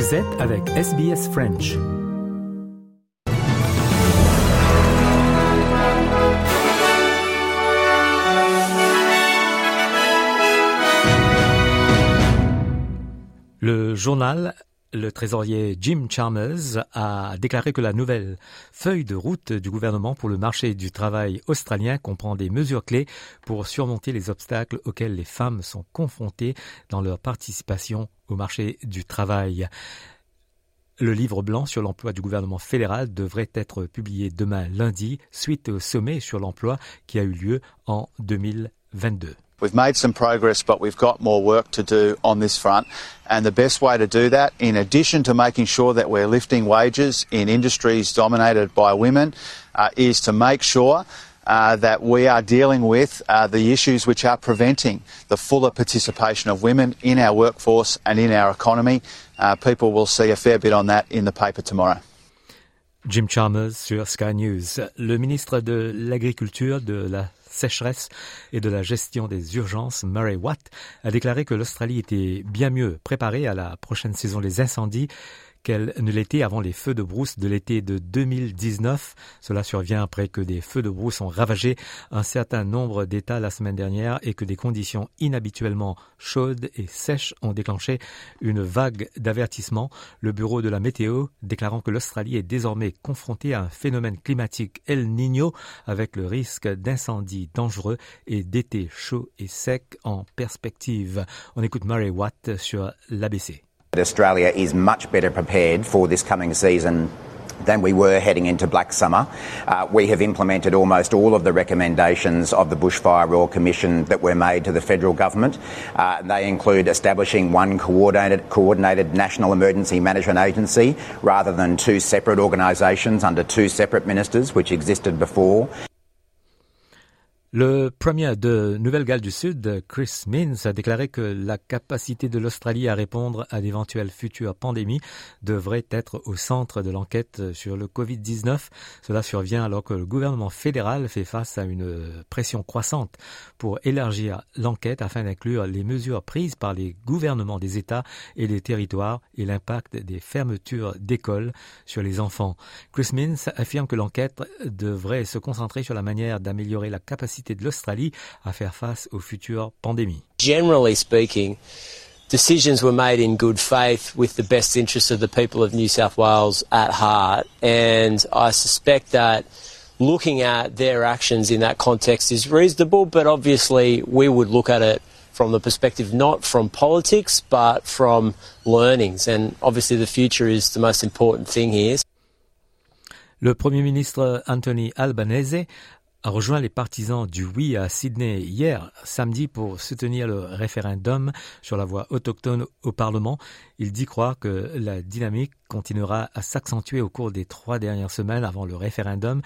Vous avec SBS French. Le journal le trésorier Jim Chalmers a déclaré que la nouvelle feuille de route du gouvernement pour le marché du travail australien comprend des mesures clés pour surmonter les obstacles auxquels les femmes sont confrontées dans leur participation au marché du travail. Le livre blanc sur l'emploi du gouvernement fédéral devrait être publié demain lundi suite au sommet sur l'emploi qui a eu lieu en 2022. We've made some progress, but we've got more work to do on this front. And the best way to do that, in addition to making sure that we're lifting wages in industries dominated by women, uh, is to make sure uh, that we are dealing with uh, the issues which are preventing the fuller participation of women in our workforce and in our economy. Uh, people will see a fair bit on that in the paper tomorrow. Jim Chalmers sur Sky News. Le ministre de l'Agriculture, de la sécheresse et de la gestion des urgences, Murray Watt, a déclaré que l'Australie était bien mieux préparée à la prochaine saison des incendies qu'elle ne l'était avant les feux de brousse de l'été de 2019. Cela survient après que des feux de brousse ont ravagé un certain nombre d'États la semaine dernière et que des conditions inhabituellement chaudes et sèches ont déclenché une vague d'avertissements. Le bureau de la météo déclarant que l'Australie est désormais confrontée à un phénomène climatique El Niño avec le risque d'incendies dangereux et d'été chaud et sec en perspective. On écoute Murray Watt sur l'ABC. Australia is much better prepared for this coming season than we were heading into Black Summer. Uh, we have implemented almost all of the recommendations of the Bushfire Royal Commission that were made to the federal government. Uh, they include establishing one coordinated, coordinated national emergency management agency rather than two separate organisations under two separate ministers, which existed before. Le premier de Nouvelle-Galles du Sud, Chris Minns, a déclaré que la capacité de l'Australie à répondre à d'éventuelles futures pandémies devrait être au centre de l'enquête sur le Covid-19. Cela survient alors que le gouvernement fédéral fait face à une pression croissante pour élargir l'enquête afin d'inclure les mesures prises par les gouvernements des États et des territoires et l'impact des fermetures d'écoles sur les enfants. Chris Minns affirme que l'enquête devrait se concentrer sur la manière d'améliorer la capacité capacité de l'Australie à faire face aux futures pandémies. Generally speaking, decisions were made in good faith with the best interests of the people of New South Wales at heart. And I suspect that looking at their actions in that context is reasonable, but obviously we would look at it from the perspective not from politics, but from learnings. And obviously the future is the most important thing here. Le Premier ministre Anthony Albanese a rejoint les partisans du oui à Sydney hier, samedi, pour soutenir le référendum sur la voie autochtone au Parlement. Il dit croire que la dynamique continuera à s'accentuer au cours des trois dernières semaines avant le référendum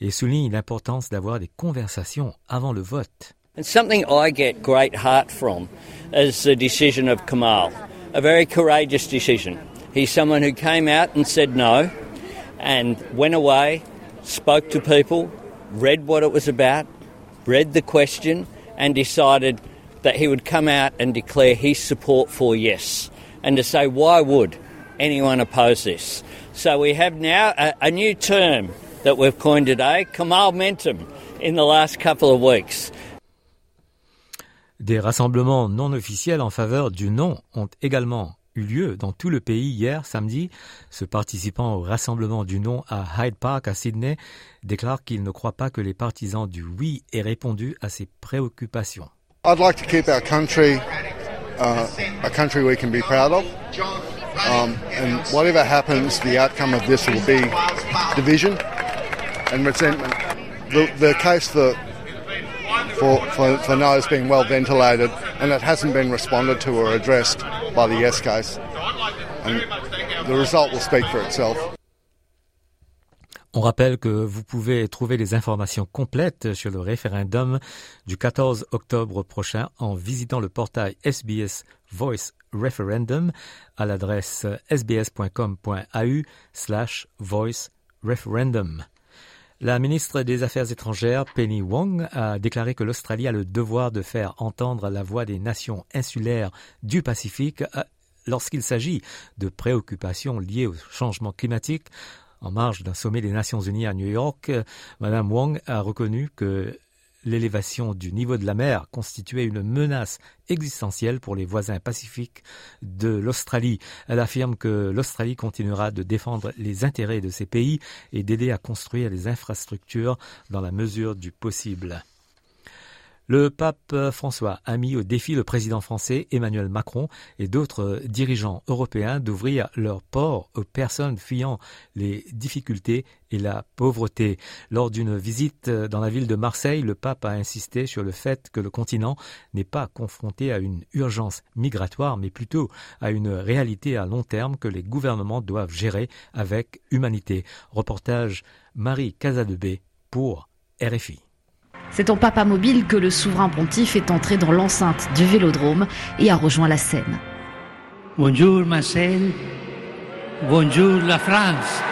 et souligne l'importance d'avoir des conversations avant le vote. And something I get great heart from is the decision of Kamal. A very courageous decision. He's someone who came out and said no and went away, spoke to people, read what it was about, read the question, and decided that he would come out and declare his support for yes, and to say why would anyone oppose this. So we have now a, a new term that we've coined today, Kamal in the last couple of weeks. Des rassemblements non officiels en faveur du non ont également eu lieu dans tout le pays hier samedi. Ce participant au rassemblement du non à Hyde Park à Sydney déclare qu'il ne croit pas que les partisans du oui aient répondu à ses préoccupations. I'd like to keep our country uh, a country we can be proud of. Um, and whatever happens, the outcome of this will be division and resentment. The, the case for, for, for, for no is being well ventilated and it hasn't been responded to or addressed On rappelle que vous pouvez trouver les informations complètes sur le référendum du 14 octobre prochain en visitant le portail SBS Voice Referendum à l'adresse sbs.com.au slash voice referendum. La ministre des Affaires étrangères, Penny Wong, a déclaré que l'Australie a le devoir de faire entendre la voix des nations insulaires du Pacifique lorsqu'il s'agit de préoccupations liées au changement climatique, en marge d'un sommet des Nations Unies à New York, Mme Wong a reconnu que l'élévation du niveau de la mer constituait une menace existentielle pour les voisins pacifiques de l'Australie. Elle affirme que l'Australie continuera de défendre les intérêts de ces pays et d'aider à construire les infrastructures dans la mesure du possible. Le pape François a mis au défi le président français Emmanuel Macron et d'autres dirigeants européens d'ouvrir leurs ports aux personnes fuyant les difficultés et la pauvreté. Lors d'une visite dans la ville de Marseille, le pape a insisté sur le fait que le continent n'est pas confronté à une urgence migratoire, mais plutôt à une réalité à long terme que les gouvernements doivent gérer avec humanité. Reportage Marie Casadebé pour RFI. C'est en papa mobile que le souverain pontife est entré dans l'enceinte du vélodrome et a rejoint la scène. Bonjour Marcel, bonjour la France.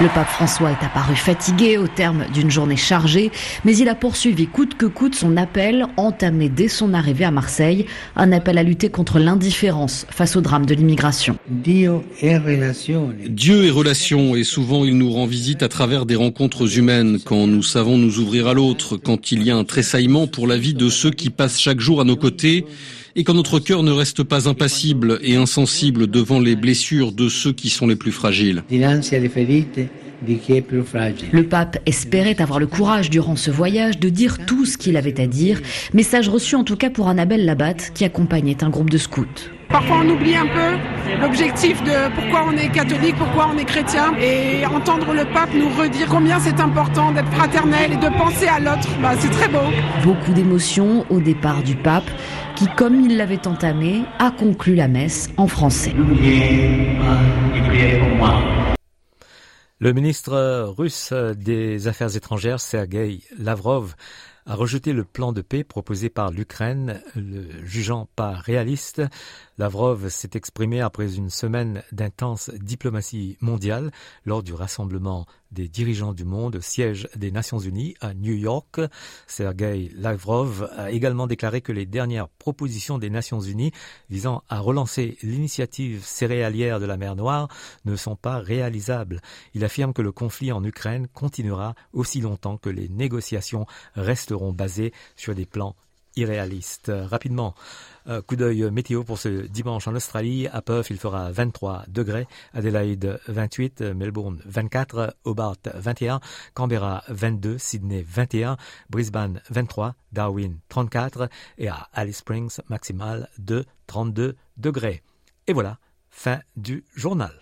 Le pape François est apparu fatigué au terme d'une journée chargée, mais il a poursuivi coûte que coûte son appel, entamé dès son arrivée à Marseille, un appel à lutter contre l'indifférence face au drame de l'immigration. Dieu est relation. Dieu est relation et souvent il nous rend visite à travers des rencontres humaines, quand nous savons nous ouvrir à l'autre, quand il y a un tressaillement pour la vie de ceux qui passent chaque jour à nos côtés et quand notre cœur ne reste pas impassible et insensible devant les blessures de ceux qui sont les plus fragiles. Le pape espérait avoir le courage durant ce voyage de dire tout ce qu'il avait à dire, message reçu en tout cas pour Annabelle Labatte qui accompagnait un groupe de scouts. Parfois on oublie un peu l'objectif de pourquoi on est catholique, pourquoi on est chrétien et entendre le pape nous redire combien c'est important d'être fraternel et de penser à l'autre, bah, c'est très beau. Beaucoup d'émotions au départ du pape qui, comme il l'avait entamé, a conclu la messe en français. Le ministre russe des Affaires étrangères, Sergei Lavrov, a rejeté le plan de paix proposé par l'Ukraine, le jugeant pas réaliste. Lavrov s'est exprimé après une semaine d'intense diplomatie mondiale lors du rassemblement des dirigeants du monde siège des Nations Unies à New York. Sergei Lavrov a également déclaré que les dernières propositions des Nations Unies visant à relancer l'initiative céréalière de la mer Noire ne sont pas réalisables. Il affirme que le conflit en Ukraine continuera aussi longtemps que les négociations resteront basées sur des plans irréalistes. Rapidement, euh, coup d'œil météo pour ce dimanche en Australie. À Perth, il fera 23 degrés. Adelaide 28, Melbourne 24, Hobart 21, Canberra 22, Sydney 21, Brisbane 23, Darwin 34 et à Alice Springs maximal de 32 degrés. Et voilà, fin du journal.